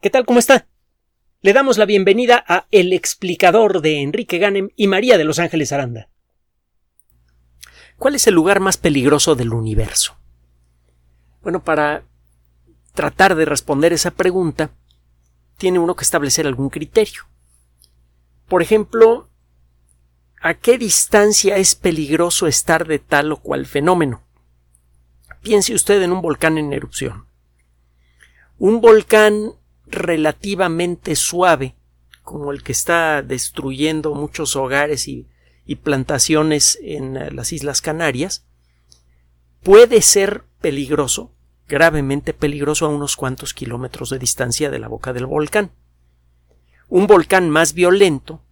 ¿Qué tal? ¿Cómo está? Le damos la bienvenida a El explicador de Enrique Ganem y María de Los Ángeles Aranda. ¿Cuál es el lugar más peligroso del universo? Bueno, para tratar de responder esa pregunta, tiene uno que establecer algún criterio. Por ejemplo, ¿a qué distancia es peligroso estar de tal o cual fenómeno? Piense usted en un volcán en erupción. Un volcán relativamente suave, como el que está destruyendo muchos hogares y, plantaciones en eh, las Islas Canarias, puede ser peligroso, gravemente peligroso a unos cuantos kilómetros de distancia de la boca del volcán. Un volcán más violento,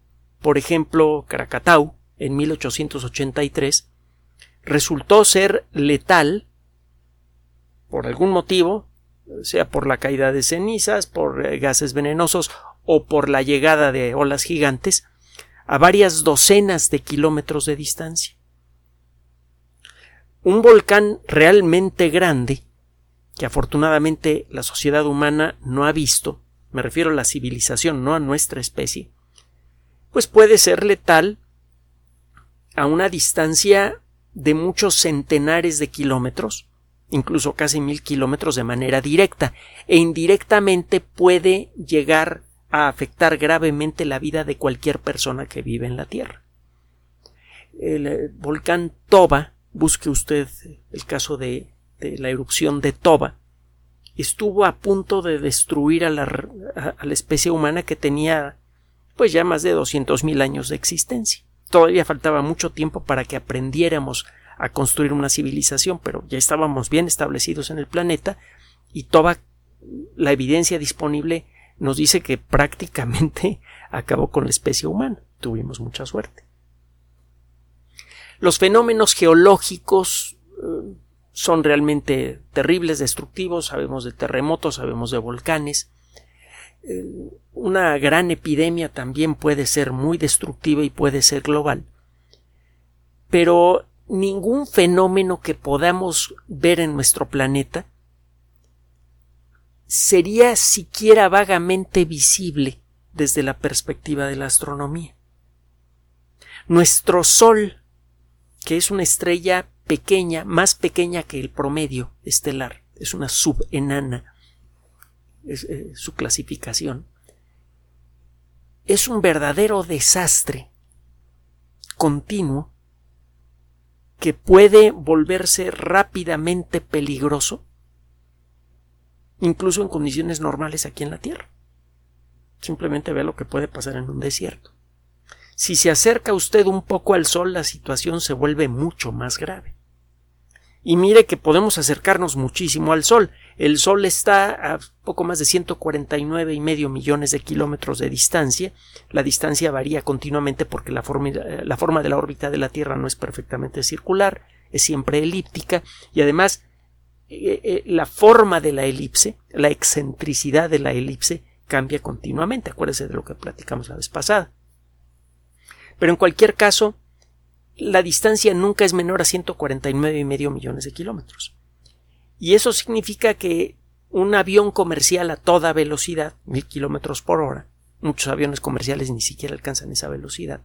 por ejemplo, Krakatau, en 1883, resultó ser letal por algún motivo sea por la caída de cenizas, por eh, gases venenosos o por la llegada de olas gigantes, a varias docenas de kilómetros de distancia. Un volcán realmente grande, que afortunadamente la sociedad humana no ha visto, me refiero a la civilización, no a nuestra especie, pues puede ser letal a una distancia de muchos centenares de kilómetros, incluso casi mil kilómetros de manera directa e indirectamente puede llegar a afectar gravemente la vida de cualquier persona que vive en la Tierra. El eh, volcán Toba, busque usted el caso de, la erupción de Toba, estuvo a punto de destruir a la, a la especie humana que tenía pues ya más de doscientos mil años de existencia. Todavía faltaba mucho tiempo para que aprendiéramos a construir una civilización, pero ya estábamos bien establecidos en el planeta y toda la evidencia disponible nos dice que prácticamente acabó con la especie humana. Tuvimos mucha suerte. Los fenómenos geológicos eh, son realmente terribles, destructivos, sabemos de terremotos, sabemos de volcanes. Eh, una gran epidemia también puede ser muy destructiva y puede ser global. Pero ningún fenómeno que podamos ver en nuestro planeta sería siquiera vagamente visible desde la perspectiva de la astronomía. Nuestro Sol, que es una estrella pequeña, más pequeña que el promedio estelar, es una subenana, es, eh, su clasificación, es un verdadero desastre continuo que puede volverse rápidamente peligroso, incluso en condiciones normales aquí en la Tierra. Simplemente ve lo que puede pasar en un desierto. Si se acerca usted un poco al Sol, la situación se vuelve mucho más grave. Y mire que podemos acercarnos muchísimo al Sol. El Sol está a poco más de 149 y medio millones de kilómetros de distancia. La distancia varía continuamente porque la forma, la forma de la órbita de la Tierra no es perfectamente circular, es siempre elíptica y además eh, eh, la forma de la elipse, la excentricidad de la elipse cambia continuamente. Acuérdese de lo que platicamos la vez pasada. Pero en cualquier caso, la distancia nunca es menor a 149 y medio millones de kilómetros. Y eso significa que un avión comercial a toda velocidad, mil kilómetros por hora, muchos aviones comerciales ni siquiera alcanzan esa velocidad,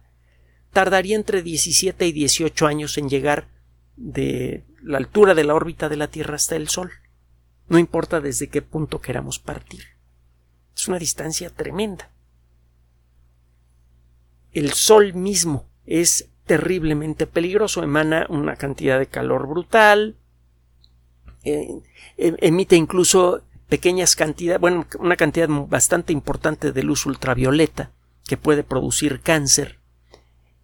tardaría entre 17 y 18 años en llegar de la altura de la órbita de la Tierra hasta el Sol. No importa desde qué punto queramos partir. Es una distancia tremenda. El Sol mismo es terriblemente peligroso, emana una cantidad de calor brutal, eh, em, emite incluso pequeñas cantidades, bueno, una cantidad bastante importante de luz ultravioleta que puede producir cáncer.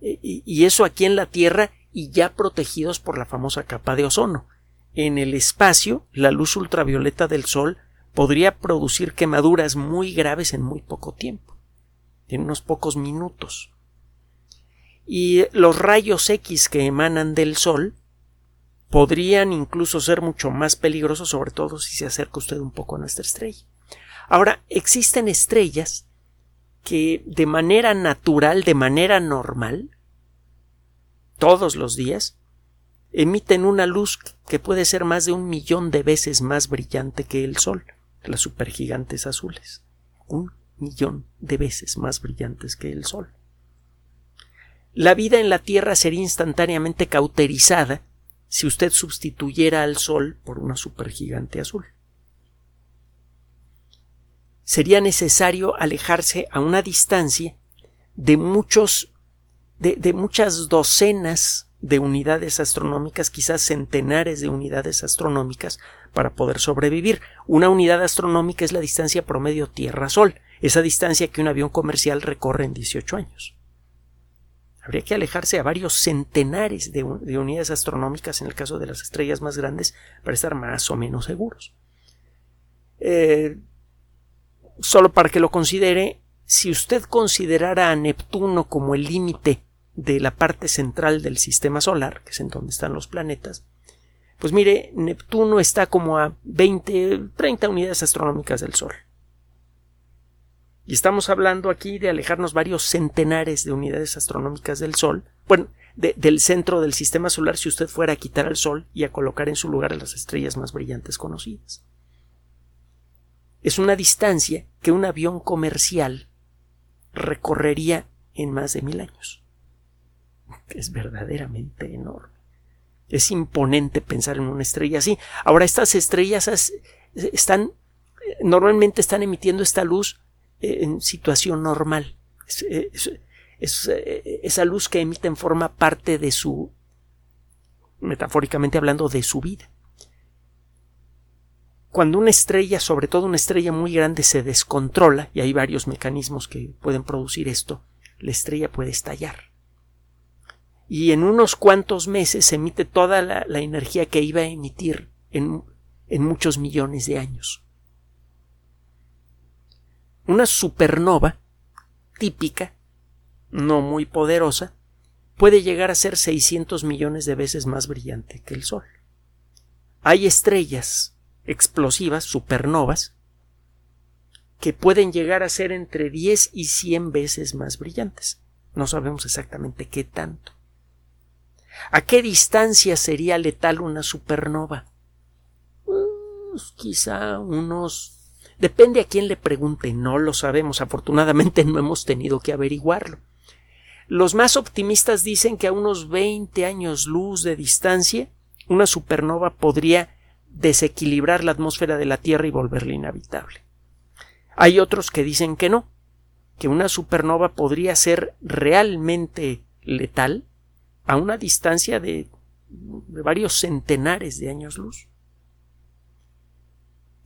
E, y eso aquí en la Tierra y ya protegidos por la famosa capa de ozono. En el espacio, la luz ultravioleta del Sol podría producir quemaduras muy graves en muy poco tiempo, en unos pocos minutos y los rayos X que emanan del Sol podrían incluso ser mucho más peligrosos, sobre todo si se acerca usted un poco a nuestra estrella. Ahora, existen estrellas que de manera natural, de manera normal, todos los días, emiten una luz que puede ser más de un millón de veces más brillante que el Sol, las supergigantes azules. un millón de veces más brillantes que el Sol. La vida en la Tierra sería instantáneamente cauterizada si usted sustituyera al Sol por una supergigante azul. Sería necesario alejarse a una distancia de muchos de, muchas docenas de unidades astronómicas, quizás centenares de unidades astronómicas, para poder sobrevivir. Una unidad astronómica es la distancia promedio Tierra-Sol, esa distancia que un avión comercial recorre en 18 años. Habría que alejarse a varios centenares de, unidades astronómicas en el caso de las estrellas más grandes para estar más o menos seguros. Eh, solo para que lo considere, si usted considerara a Neptuno como el límite de la parte central del sistema solar, que es en donde están los planetas, pues mire, Neptuno está como a 20, 30 unidades astronómicas del Sol. Y estamos hablando aquí de alejarnos varios centenares de unidades astronómicas del Sol, bueno, del centro del sistema solar si usted fuera a quitar al Sol y a colocar en su lugar a las estrellas más brillantes conocidas. Es una distancia que un avión comercial recorrería en más de mil años. Es verdaderamente enorme. Es imponente pensar en una estrella así. Ahora, estas estrellas están normalmente están emitiendo esta luz eh, en situación normal. esa luz que emiten forma parte de su, metafóricamente hablando, de su vida. Cuando una estrella, sobre todo una estrella muy grande, se descontrola, y hay varios mecanismos que pueden producir esto, la estrella puede estallar y en unos cuantos meses emite toda la, energía que iba a emitir en, en muchos millones de años. Una supernova típica, no muy poderosa, puede llegar a ser 600 millones de veces más brillante que el Sol. Hay estrellas explosivas, supernovas, que pueden llegar a ser entre 10 y 100 veces más brillantes. No sabemos exactamente qué tanto. ¿A qué distancia sería letal una supernova? Pues, quizá unos. Depende a quién le pregunte, no lo sabemos. Afortunadamente no hemos tenido que averiguarlo. Los más optimistas dicen que a unos 20 años luz de distancia, una supernova podría desequilibrar la atmósfera de la Tierra y volverla inhabitable. Hay otros que dicen que no, que una supernova podría ser realmente letal a una distancia de, varios centenares de años luz.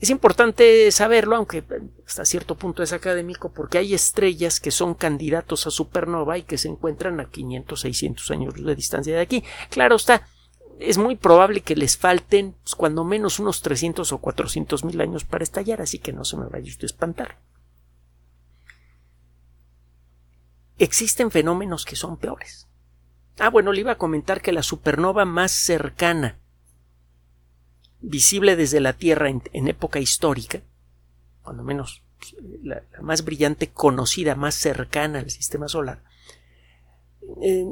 Es importante saberlo, aunque hasta cierto punto es académico, porque hay estrellas que son candidatos a supernova y que se encuentran a 500, 600 años de distancia de aquí. Claro está, es muy probable que les falten pues, cuando menos unos 300 o 400 mil años para estallar, así que no se me vaya a espantar. Existen fenómenos que son peores. Ah, bueno, le iba a comentar que la supernova más cercana, visible desde la Tierra en, época histórica, cuando menos la, más brillante conocida, más cercana al sistema solar, eh,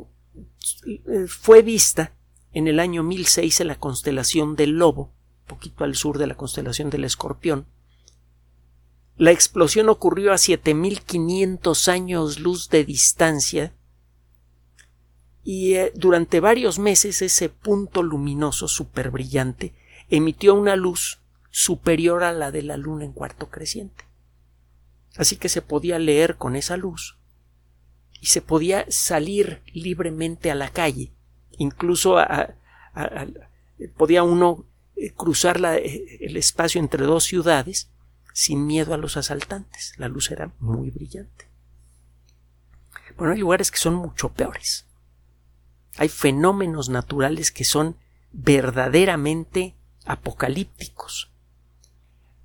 fue vista en el año 1006 en la constelación del Lobo, poquito al sur de la constelación del Escorpión. La explosión ocurrió a 7500 años luz de distancia y eh, durante varios meses ese punto luminoso súper brillante emitió una luz superior a la de la luna en cuarto creciente. Así que se podía leer con esa luz y se podía salir libremente a la calle, incluso podía uno eh, cruzar eh, el espacio entre dos ciudades sin miedo a los asaltantes. La luz era muy brillante. Bueno, hay lugares que son mucho peores. Hay fenómenos naturales que son verdaderamente apocalípticos.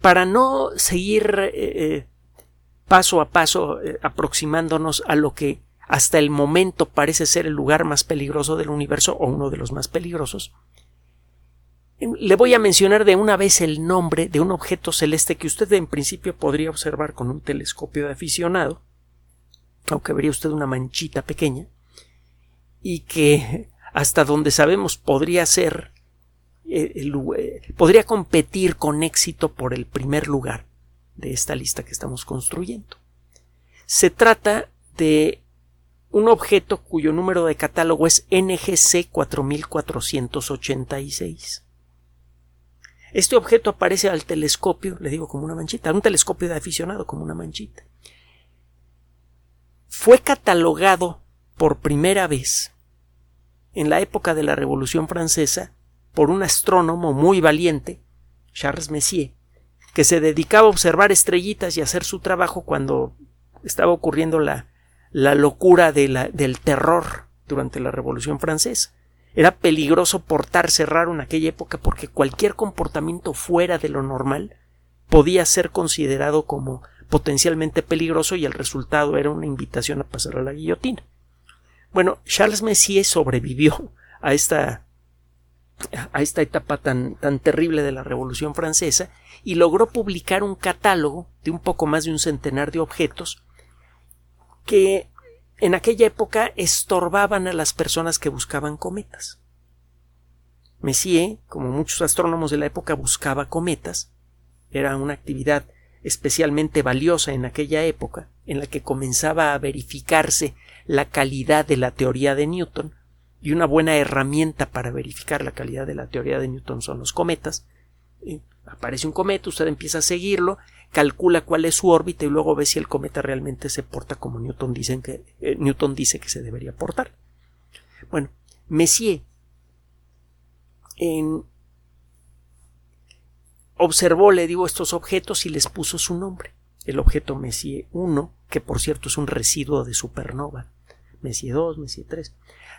Para no seguir eh, eh, paso a paso eh, aproximándonos a lo que hasta el momento parece ser el lugar más peligroso del universo o uno de los más peligrosos, le voy a mencionar de una vez el nombre de un objeto celeste que usted en principio podría observar con un telescopio de aficionado, aunque vería usted una manchita pequeña, y que hasta donde sabemos podría ser eh, podría competir con éxito por el primer lugar de esta lista que estamos construyendo. Se trata de un objeto cuyo número de catálogo es NGC 4486. Este objeto aparece al telescopio, le digo como una manchita, un telescopio de aficionado como una manchita. Fue catalogado por primera vez en la época de la Revolución Francesa por un astrónomo muy valiente, Charles Messier, que se dedicaba a observar estrellitas y hacer su trabajo cuando estaba ocurriendo la, la locura del terror durante la Revolución Francesa. Era peligroso portarse raro en aquella época porque cualquier comportamiento fuera de lo normal podía ser considerado como potencialmente peligroso y el resultado era una invitación a pasar a la guillotina. Bueno, Charles Messier sobrevivió a esta a esta etapa tan, tan terrible de la Revolución Francesa y logró publicar un catálogo de un poco más de un centenar de objetos que en aquella época estorbaban a las personas que buscaban cometas. Messier, como muchos astrónomos de la época, buscaba cometas. Era una actividad especialmente valiosa en aquella época, en la que comenzaba a verificarse la calidad de la teoría de Newton, y una buena herramienta para verificar la calidad de la teoría de Newton son los cometas. aparece un cometa, usted empieza a seguirlo, calcula cuál es su órbita y luego ve si el cometa realmente se porta como Newton, que, eh, Newton dice que se debería portar. Bueno, Messier observó, le digo, estos objetos y les puso su nombre. El objeto Messier 1, que por cierto es un residuo de supernova, Messier 2, Messier 3.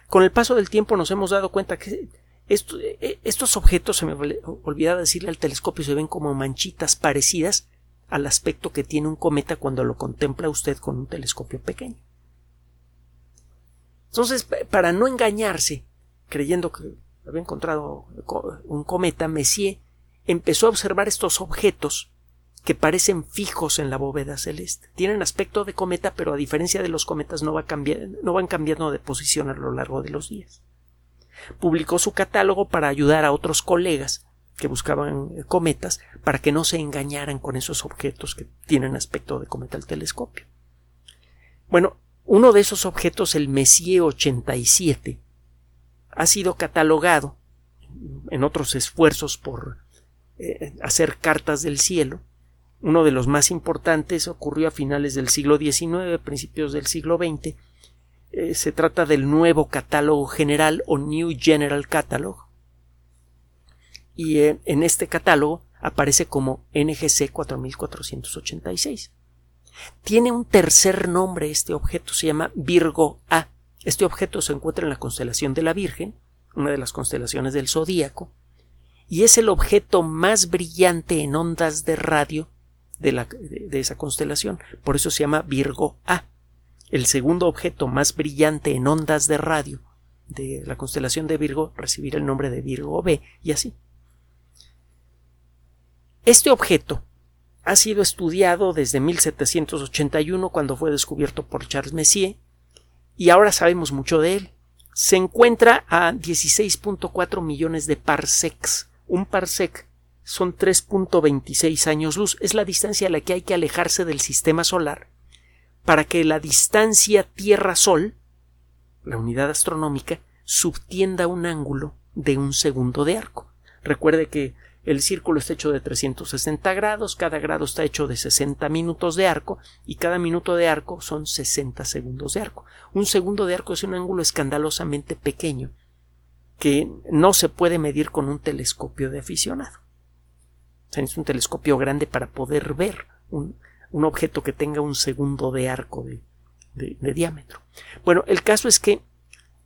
Con el paso del tiempo nos hemos dado cuenta que eh, estos objetos, se me olvidaba decirle al telescopio, se ven como manchitas parecidas al aspecto que tiene un cometa cuando lo contempla usted con un telescopio pequeño. Entonces, para no engañarse, creyendo que había encontrado un cometa, Messier empezó a observar estos objetos que parecen fijos en la bóveda celeste. Tienen aspecto de cometa, pero a diferencia de los cometas no, va no van cambiando de posición a lo largo de los días. Publicó su catálogo para ayudar a otros colegas que buscaban eh, cometas para que no se engañaran con esos objetos que tienen aspecto de cometa al telescopio. Bueno, uno de esos objetos, el Messier 87, ha sido catalogado en otros esfuerzos por eh, hacer cartas del cielo uno de los más importantes ocurrió a finales del siglo XIX, principios del siglo XX. Eh, se trata del nuevo catálogo general o New General Catalog. Y eh, en este catálogo aparece como NGC 4486. Tiene un tercer nombre este objeto, se llama Virgo A. Este objeto se encuentra en la constelación de la Virgen, una de las constelaciones del zodíaco, y es el objeto más brillante en ondas de radio de, esa constelación. Por eso se llama Virgo A. El segundo objeto más brillante en ondas de radio de la constelación de Virgo recibirá el nombre de Virgo B y así. Este objeto ha sido estudiado desde 1781 cuando fue descubierto por Charles Messier y ahora sabemos mucho de él. Se encuentra a 16.4 millones de parsecs. Un parsec son 3.26 años luz. Es la distancia a la que hay que alejarse del sistema solar para que la distancia Tierra-Sol, la unidad astronómica, subtienda un ángulo de un segundo de arco. Recuerde que el círculo está hecho de 360 grados, cada grado está hecho de 60 minutos de arco y cada minuto de arco son 60 segundos de arco. Un segundo de arco es un ángulo escandalosamente pequeño que no se puede medir con un telescopio de aficionado es un telescopio grande para poder ver un, objeto que tenga un segundo de arco de, diámetro. Bueno, el caso es que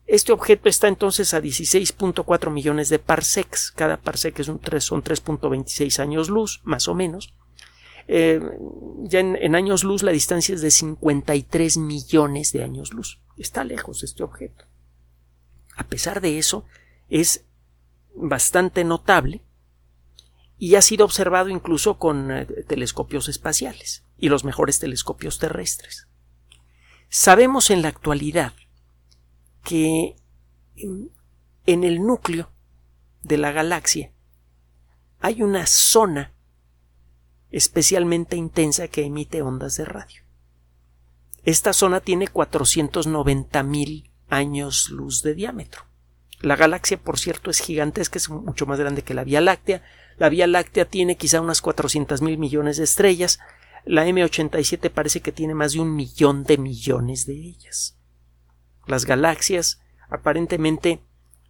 este objeto está entonces a 16.4 millones de parsecs. Cada parsec es un 3, son 3.26 años luz, más o menos. Eh, ya en, en, años luz la distancia es de 53 millones de años luz. Está lejos este objeto. A pesar de eso, es bastante notable y ha sido observado incluso con eh, telescopios espaciales y los mejores telescopios terrestres. Sabemos en la actualidad que en el núcleo de la galaxia hay una zona especialmente intensa que emite ondas de radio. Esta zona tiene 490 mil años luz de diámetro. La galaxia, por cierto, es gigantesca, es mucho más grande que la Vía Láctea. La Vía Láctea tiene quizá unas 400 mil millones de estrellas. La M87 parece que tiene más de un millón de millones de ellas. Las galaxias aparentemente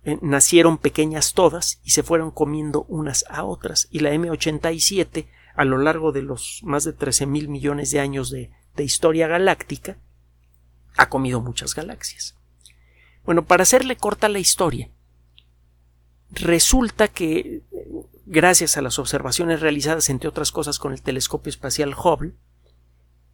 eh, nacieron pequeñas todas y se fueron comiendo unas a otras. Y la M87, a lo largo de los más de 13 mil millones de años de, de historia galáctica, ha comido muchas galaxias. Bueno, para hacerle corta la historia, resulta que, gracias a las observaciones realizadas, entre otras cosas, con el telescopio espacial Hubble,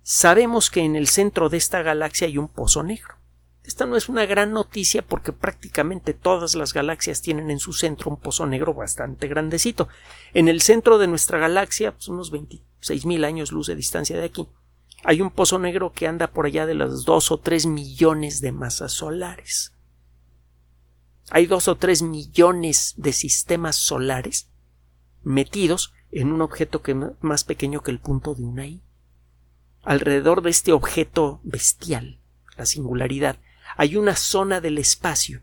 sabemos que en el centro de esta galaxia hay un pozo negro. Esta no es una gran noticia porque prácticamente todas las galaxias tienen en su centro un pozo negro bastante grandecito. En el centro de nuestra galaxia, pues unos 26 mil años luz de distancia de aquí, hay un pozo negro que anda por allá de los dos o tres millones de masas solares. Hay dos o tres millones de sistemas solares metidos en un objeto que más pequeño que el punto de una I. Alrededor de este objeto bestial, la singularidad, hay una zona del espacio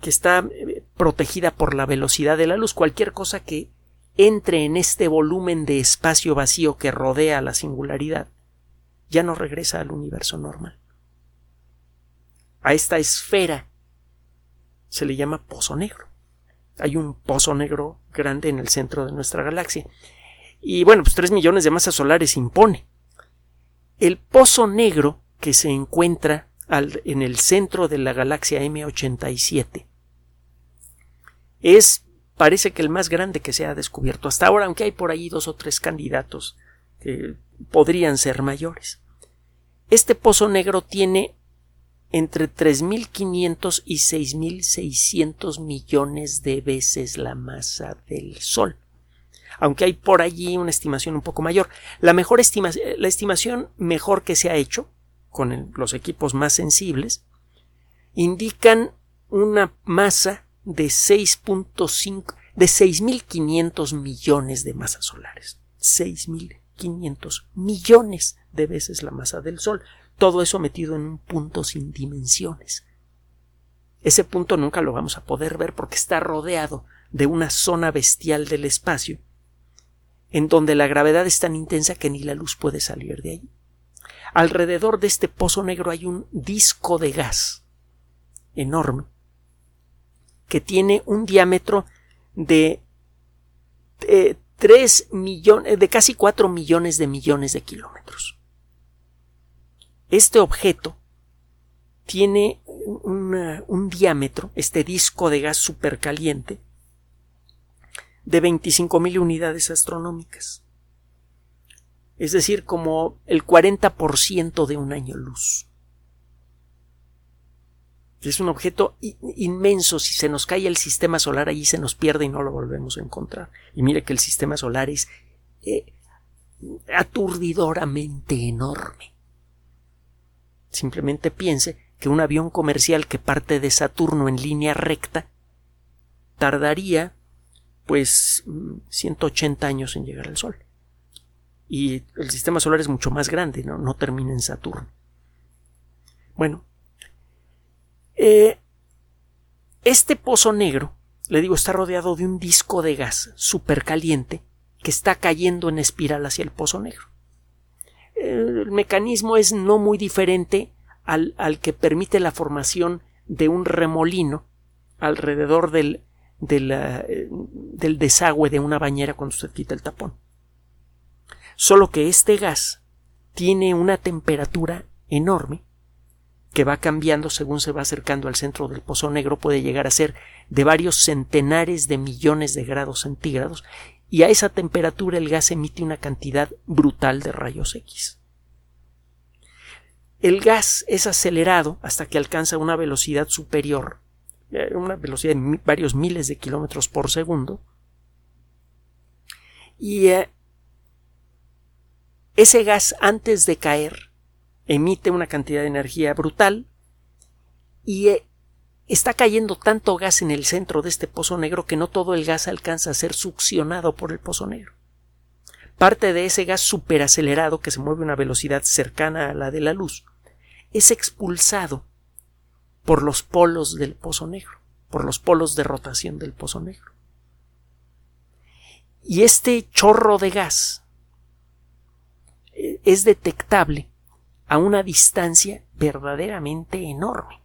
que está eh, protegida por la velocidad de la luz. Cualquier cosa que entre en este volumen de espacio vacío que rodea la singularidad ya no regresa al universo normal. A esta esfera se le llama pozo negro. Hay un pozo negro grande en el centro de nuestra galaxia. Y bueno, pues tres millones de masas solares impone. El pozo negro que se encuentra en el centro de la galaxia M87. Es, parece que el más grande que se ha descubierto hasta ahora, aunque hay por ahí dos o tres candidatos que podrían ser mayores. Este pozo negro tiene entre 3.500 y 6.600 millones de veces la masa del Sol. Aunque hay por allí una estimación un poco mayor. La mejor estimación, la estimación mejor que se ha hecho con los equipos más sensibles, indican una masa de 6.5 de 6.500 millones de masas solares. 6.500 millones de veces la masa del Sol. Todo eso metido en un punto sin dimensiones. Ese punto nunca lo vamos a poder ver porque está rodeado de una zona bestial del espacio, en donde la gravedad es tan intensa que ni la luz puede salir de allí. Alrededor de este pozo negro hay un disco de gas enorme que tiene un diámetro de, millones, de casi 4 millones de millones de kilómetros. Este objeto tiene un diámetro, este disco de gas supercaliente, de 25.000 unidades astronómicas es decir, como el 40% de un año luz. Es un objeto inmenso. Si se nos cae el sistema solar, allí se nos pierde y no lo volvemos a encontrar. Y mire que el sistema solar es eh, aturdidoramente enorme. Simplemente piense que un avión comercial que parte de Saturno en línea recta tardaría pues 180 años en llegar al Sol y el sistema solar es mucho más grande, no, no termina en Saturno. Bueno, eh, este pozo negro, le digo, está rodeado de un disco de gas supercaliente que está cayendo en espiral hacia el pozo negro. El mecanismo es no muy diferente al, al que permite la formación de un remolino alrededor del, del, eh, del desagüe de una bañera cuando usted quita el tapón. Solo que este gas tiene una temperatura enorme que va cambiando según se va acercando al centro del pozo negro, puede llegar a ser de varios centenares de millones de grados centígrados, y a esa temperatura el gas emite una cantidad brutal de rayos X. El gas es acelerado hasta que alcanza una velocidad superior, eh, una velocidad de varios miles de kilómetros por segundo, y eh, ese gas antes de caer emite una cantidad de energía brutal y eh, está cayendo tanto gas en el centro de este pozo negro que no todo el gas alcanza a ser succionado por el pozo negro. parte de ese gas superacelerado que se mueve a una velocidad cercana a la de la luz es expulsado por los polos del pozo negro, por los polos de rotación del pozo negro. Y este chorro de gas eh, es detectable a una distancia verdaderamente enorme.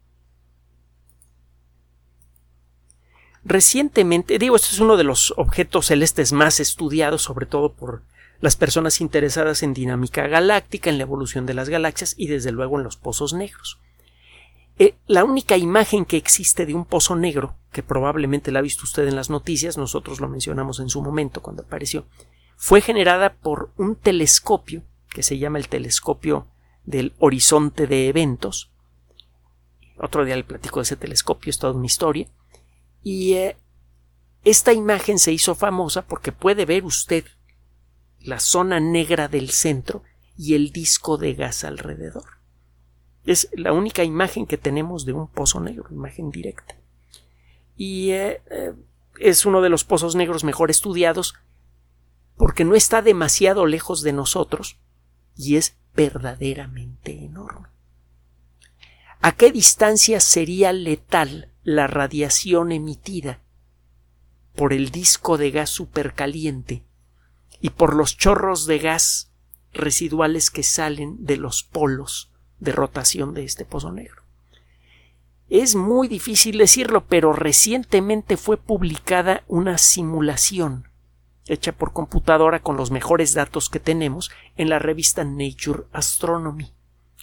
Recientemente, digo, este es uno de los objetos celestes más estudiados, sobre todo por las personas interesadas en dinámica galáctica, en la evolución de las galaxias y desde luego en los pozos negros. Eh, la única imagen que existe de un pozo negro, que probablemente la ha visto usted en las noticias, nosotros lo mencionamos en su momento cuando apareció, fue generada por un telescopio que se llama el telescopio del horizonte de eventos. Otro día le platico de ese telescopio, es toda una historia. Y eh, esta imagen se hizo famosa porque puede ver usted la zona negra del centro y el disco de gas alrededor. Es la única imagen que tenemos de un pozo negro, imagen directa. Y eh, eh, es uno de los pozos negros mejor estudiados porque no está demasiado lejos de nosotros y es verdaderamente enorme. ¿A qué distancia sería letal la radiación emitida por el disco de gas supercaliente y por los chorros de gas residuales que salen de los polos de rotación de este pozo negro. Es muy difícil decirlo, pero recientemente fue publicada una simulación hecha por computadora con los mejores datos que tenemos en la revista Nature Astronomy,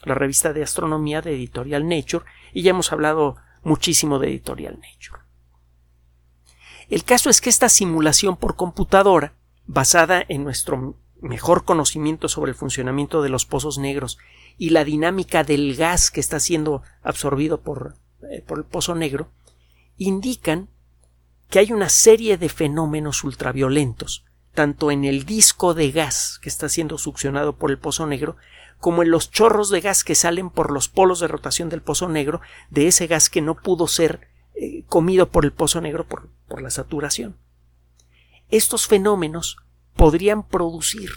la revista de astronomía de Editorial Nature, y ya hemos hablado muchísimo de Editorial Nature. El caso es que esta simulación por computadora basada en nuestro mejor conocimiento sobre el funcionamiento de los pozos negros y la dinámica del gas que está siendo absorbido por, eh, por el pozo negro, indican que hay una serie de fenómenos ultraviolentos, tanto en el disco de gas que está siendo succionado por el pozo negro, como en los chorros de gas que salen por los polos de rotación del pozo negro, de ese gas que no pudo ser eh, comido por el pozo negro por, por la saturación estos fenómenos podrían producir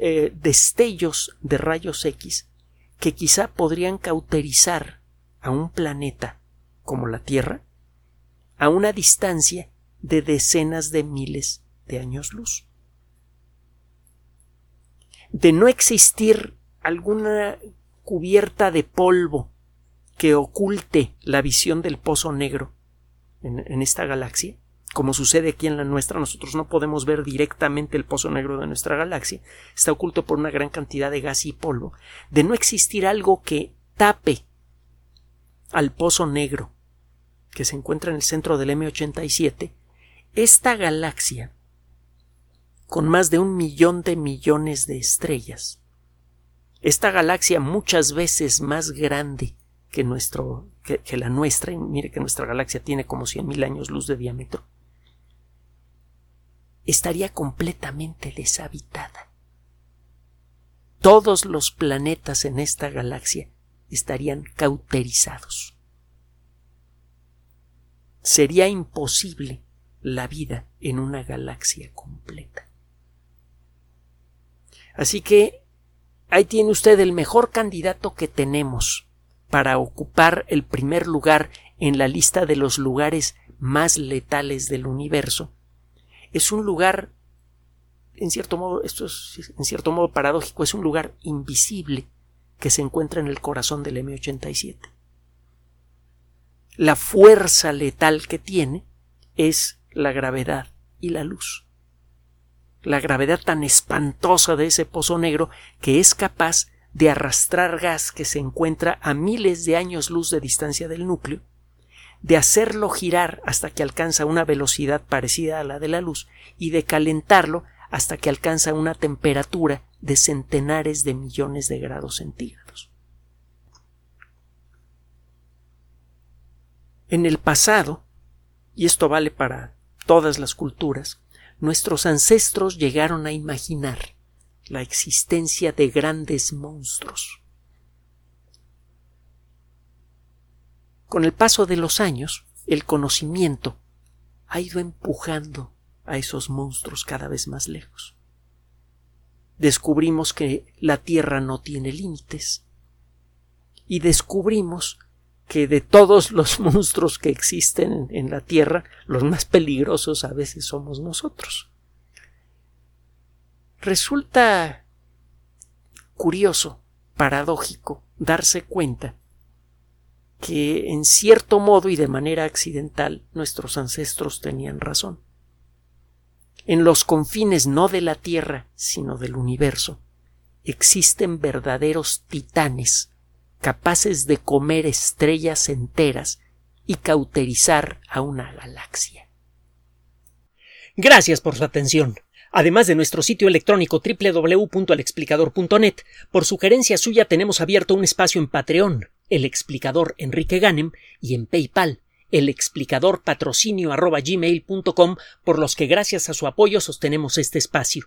eh, destellos de rayos X que quizá podrían cauterizar a un planeta como la Tierra a una distancia de decenas de miles de años luz. De no existir alguna cubierta de polvo que oculte la visión del pozo negro en esta galaxia, como sucede aquí en la nuestra, nosotros no podemos ver directamente el pozo negro de nuestra galaxia, está oculto por una gran cantidad de gas y polvo, de no existir algo que tape al pozo negro que se encuentra en el centro del M87, esta galaxia, con más de un millón de millones de estrellas, esta galaxia muchas veces más grande que, nuestro, que, la nuestra, y mire que nuestra galaxia tiene como mil años luz de diámetro, estaría completamente deshabitada. Todos los planetas en esta galaxia estarían cauterizados. Sería imposible la vida en una galaxia completa. Así que ahí tiene usted el mejor candidato que tenemos para ocupar el primer lugar en la lista de los lugares más letales del universo es un lugar, en cierto modo, esto es en cierto modo paradójico, es un lugar invisible que se encuentra en el corazón del M87. La fuerza letal que tiene es la gravedad y la luz. La gravedad tan espantosa de ese pozo negro que es capaz de arrastrar gas que se encuentra a miles de años luz de distancia del núcleo de hacerlo girar hasta que alcanza una velocidad parecida a la de la luz y de calentarlo hasta que alcanza una temperatura de centenares de millones de grados centígrados. En el pasado, y esto vale para todas las culturas, nuestros ancestros llegaron a imaginar la existencia de grandes monstruos, Con el paso de los años, el conocimiento ha ido empujando a esos monstruos cada vez más lejos. Descubrimos que la Tierra no tiene límites y descubrimos que de todos los monstruos que existen en la Tierra, los más peligrosos a veces somos nosotros. Resulta curioso, paradójico, darse cuenta que en cierto modo y de manera accidental nuestros ancestros tenían razón. En los confines no de la Tierra, sino del universo, existen verdaderos titanes capaces de comer estrellas enteras y cauterizar a una galaxia. Gracias por su atención. Además de nuestro sitio electrónico www.alexplicador.net, por sugerencia suya tenemos abierto un espacio en Patreon, el explicador Enrique Ganem, y en PayPal, el explicador patrocinio por los que gracias a su apoyo sostenemos este espacio.